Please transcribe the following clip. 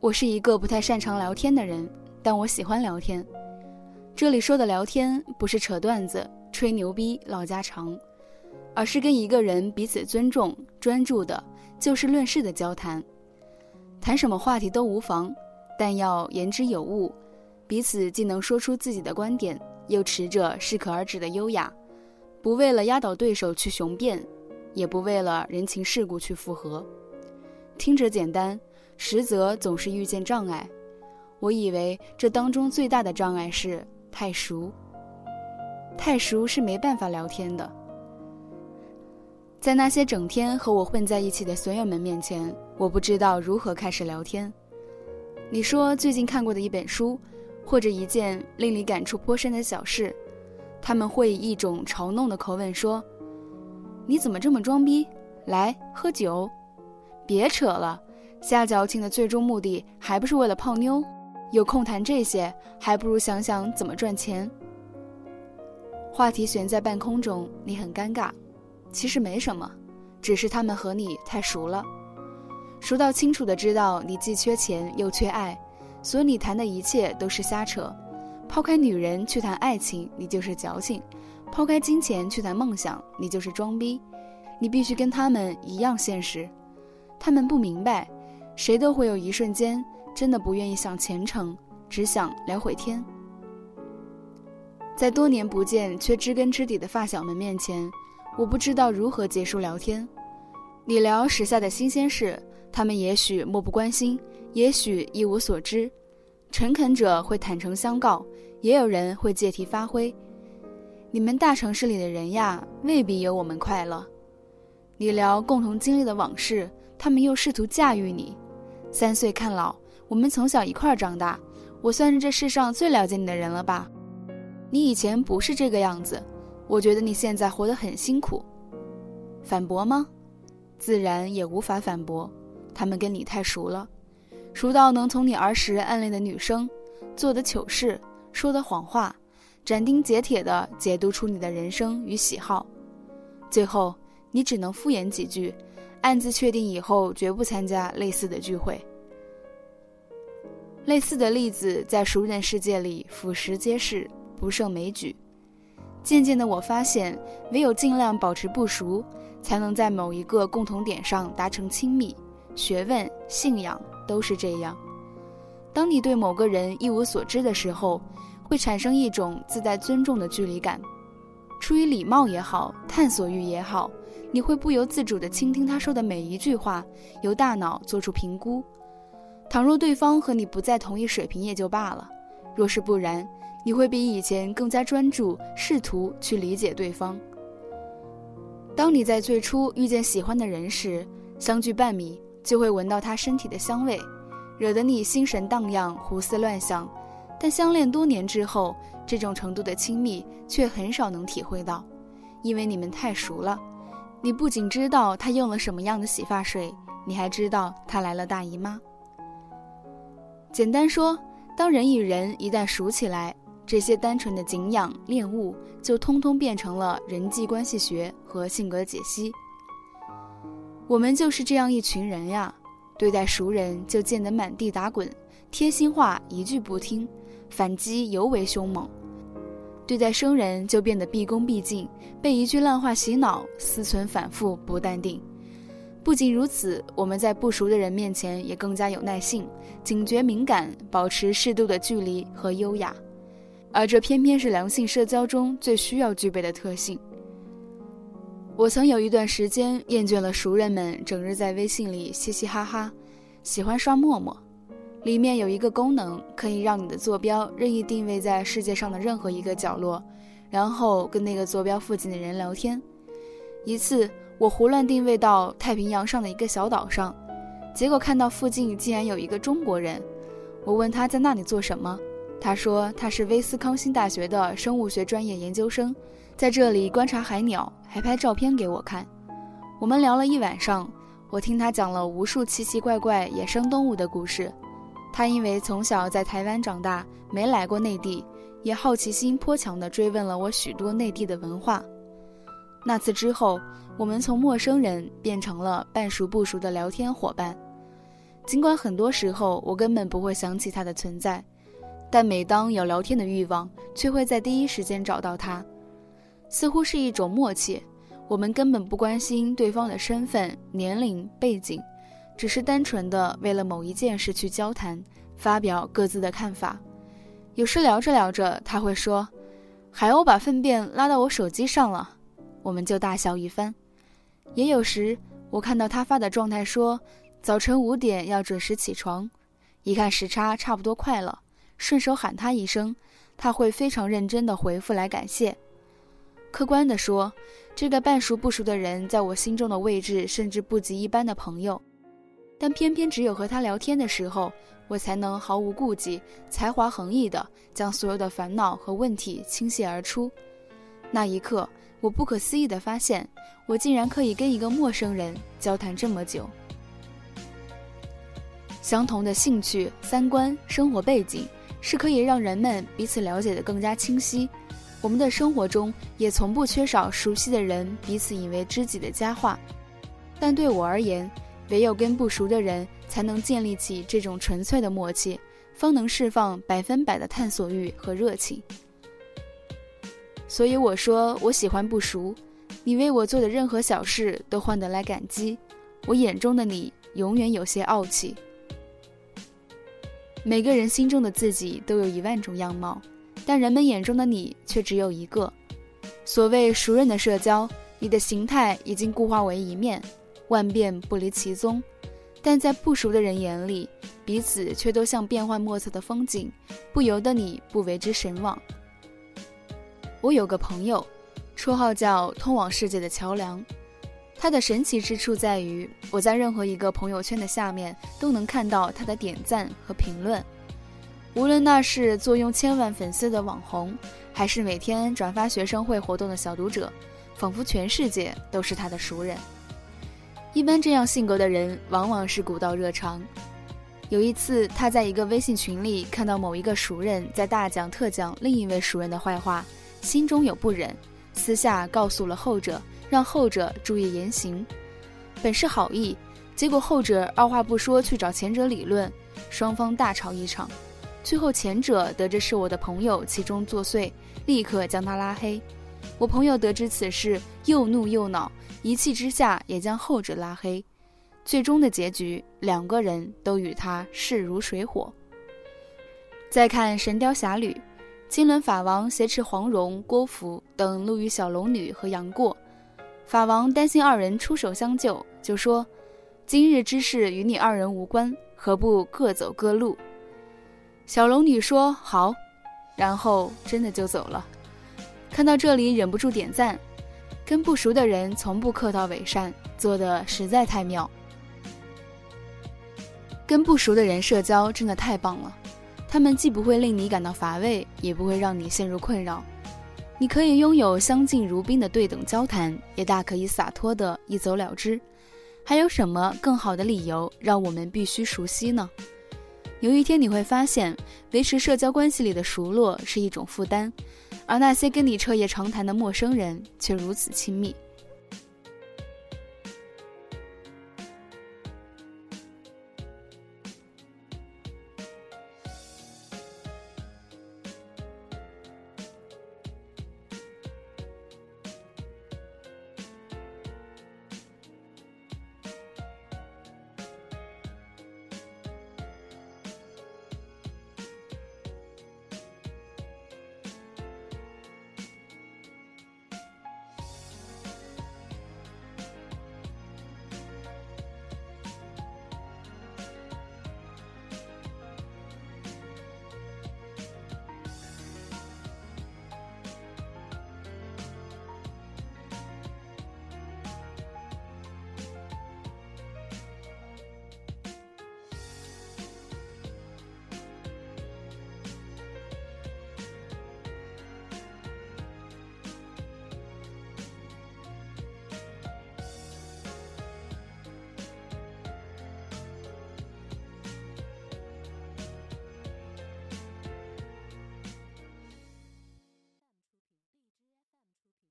我是一个不太擅长聊天的人，但我喜欢聊天。这里说的聊天，不是扯段子、吹牛逼、唠家常，而是跟一个人彼此尊重、专注的就事论事的交谈。谈什么话题都无妨，但要言之有物，彼此既能说出自己的观点，又持着适可而止的优雅，不为了压倒对手去雄辩，也不为了人情世故去附和。听着简单。实则总是遇见障碍，我以为这当中最大的障碍是太熟。太熟是没办法聊天的。在那些整天和我混在一起的损友们面前，我不知道如何开始聊天。你说最近看过的一本书，或者一件令你感触颇深的小事，他们会以一种嘲弄的口吻说：“你怎么这么装逼？来喝酒，别扯了。”下矫情的最终目的还不是为了泡妞？有空谈这些，还不如想想怎么赚钱。话题悬在半空中，你很尴尬。其实没什么，只是他们和你太熟了，熟到清楚的知道你既缺钱又缺爱，所以你谈的一切都是瞎扯。抛开女人去谈爱情，你就是矫情；抛开金钱去谈梦想，你就是装逼。你必须跟他们一样现实，他们不明白。谁都会有一瞬间，真的不愿意想前程，只想聊会天。在多年不见却知根知底的发小们面前，我不知道如何结束聊天。你聊时下的新鲜事，他们也许漠不关心，也许一无所知。诚恳者会坦诚相告，也有人会借题发挥。你们大城市里的人呀，未必有我们快乐。你聊共同经历的往事，他们又试图驾驭你。三岁看老，我们从小一块儿长大，我算是这世上最了解你的人了吧？你以前不是这个样子，我觉得你现在活得很辛苦。反驳吗？自然也无法反驳。他们跟你太熟了，熟到能从你儿时暗恋的女生做的糗事、说的谎话，斩钉截铁地解读出你的人生与喜好，最后你只能敷衍几句。暗自确定以后绝不参加类似的聚会。类似的例子在熟人世界里俯拾皆是，不胜枚举。渐渐的，我发现唯有尽量保持不熟，才能在某一个共同点上达成亲密。学问、信仰都是这样。当你对某个人一无所知的时候，会产生一种自带尊重的距离感。出于礼貌也好，探索欲也好。你会不由自主地倾听他说的每一句话，由大脑做出评估。倘若对方和你不在同一水平也就罢了，若是不然，你会比以前更加专注，试图去理解对方。当你在最初遇见喜欢的人时，相距半米就会闻到他身体的香味，惹得你心神荡漾、胡思乱想。但相恋多年之后，这种程度的亲密却很少能体会到，因为你们太熟了。你不仅知道他用了什么样的洗发水，你还知道他来了大姨妈。简单说，当人与人一旦熟起来，这些单纯的敬仰恋物就通通变成了人际关系学和性格解析。我们就是这样一群人呀，对待熟人就见得满地打滚，贴心话一句不听，反击尤为凶猛。对待生人就变得毕恭毕敬，被一句烂话洗脑，思忖反复，不淡定。不仅如此，我们在不熟的人面前也更加有耐性、警觉敏感，保持适度的距离和优雅。而这偏偏是良性社交中最需要具备的特性。我曾有一段时间厌倦了熟人们整日在微信里嘻嘻哈哈，喜欢刷陌陌。里面有一个功能，可以让你的坐标任意定位在世界上的任何一个角落，然后跟那个坐标附近的人聊天。一次，我胡乱定位到太平洋上的一个小岛上，结果看到附近竟然有一个中国人。我问他在那里做什么，他说他是威斯康星大学的生物学专业研究生，在这里观察海鸟，还拍照片给我看。我们聊了一晚上，我听他讲了无数奇奇怪怪野生动物的故事。他因为从小在台湾长大，没来过内地，也好奇心颇强地追问了我许多内地的文化。那次之后，我们从陌生人变成了半熟不熟的聊天伙伴。尽管很多时候我根本不会想起他的存在，但每当有聊天的欲望，却会在第一时间找到他。似乎是一种默契，我们根本不关心对方的身份、年龄、背景，只是单纯的为了某一件事去交谈，发表各自的看法。有时聊着聊着，他会说：“海鸥把粪便拉到我手机上了。”我们就大笑一番。也有时，我看到他发的状态说。早晨五点要准时起床，一看时差差不多快了，顺手喊他一声，他会非常认真的回复来感谢。客观的说，这个半熟不熟的人在我心中的位置甚至不及一般的朋友，但偏偏只有和他聊天的时候，我才能毫无顾忌、才华横溢的将所有的烦恼和问题倾泻而出。那一刻，我不可思议的发现，我竟然可以跟一个陌生人交谈这么久。相同的兴趣、三观、生活背景，是可以让人们彼此了解的更加清晰。我们的生活中也从不缺少熟悉的人彼此引为知己的佳话。但对我而言，唯有跟不熟的人，才能建立起这种纯粹的默契，方能释放百分百的探索欲和热情。所以我说，我喜欢不熟。你为我做的任何小事都换得来感激，我眼中的你永远有些傲气。每个人心中的自己都有一万种样貌，但人们眼中的你却只有一个。所谓熟人的社交，你的形态已经固化为一面，万变不离其宗；但在不熟的人眼里，彼此却都像变幻莫测的风景，不由得你不为之神往。我有个朋友，绰号叫“通往世界的桥梁”。它的神奇之处在于，我在任何一个朋友圈的下面都能看到他的点赞和评论，无论那是坐拥千万粉丝的网红，还是每天转发学生会活动的小读者，仿佛全世界都是他的熟人。一般这样性格的人，往往是古道热肠。有一次，他在一个微信群里看到某一个熟人在大讲特讲另一位熟人的坏话，心中有不忍，私下告诉了后者。让后者注意言行，本是好意，结果后者二话不说去找前者理论，双方大吵一场。最后前者得知是我的朋友其中作祟，立刻将他拉黑。我朋友得知此事，又怒又恼，一气之下也将后者拉黑。最终的结局，两个人都与他势如水火。再看《神雕侠侣》，金轮法王挟持黄蓉、郭芙等路遇小龙女和杨过。法王担心二人出手相救，就说：“今日之事与你二人无关，何不各走各路？”小龙女说：“好。”然后真的就走了。看到这里，忍不住点赞。跟不熟的人从不客套伪善，做的实在太妙。跟不熟的人社交真的太棒了，他们既不会令你感到乏味，也不会让你陷入困扰。你可以拥有相敬如宾的对等交谈，也大可以洒脱的一走了之。还有什么更好的理由让我们必须熟悉呢？有一天你会发现，维持社交关系里的熟络是一种负担，而那些跟你彻夜长谈的陌生人却如此亲密。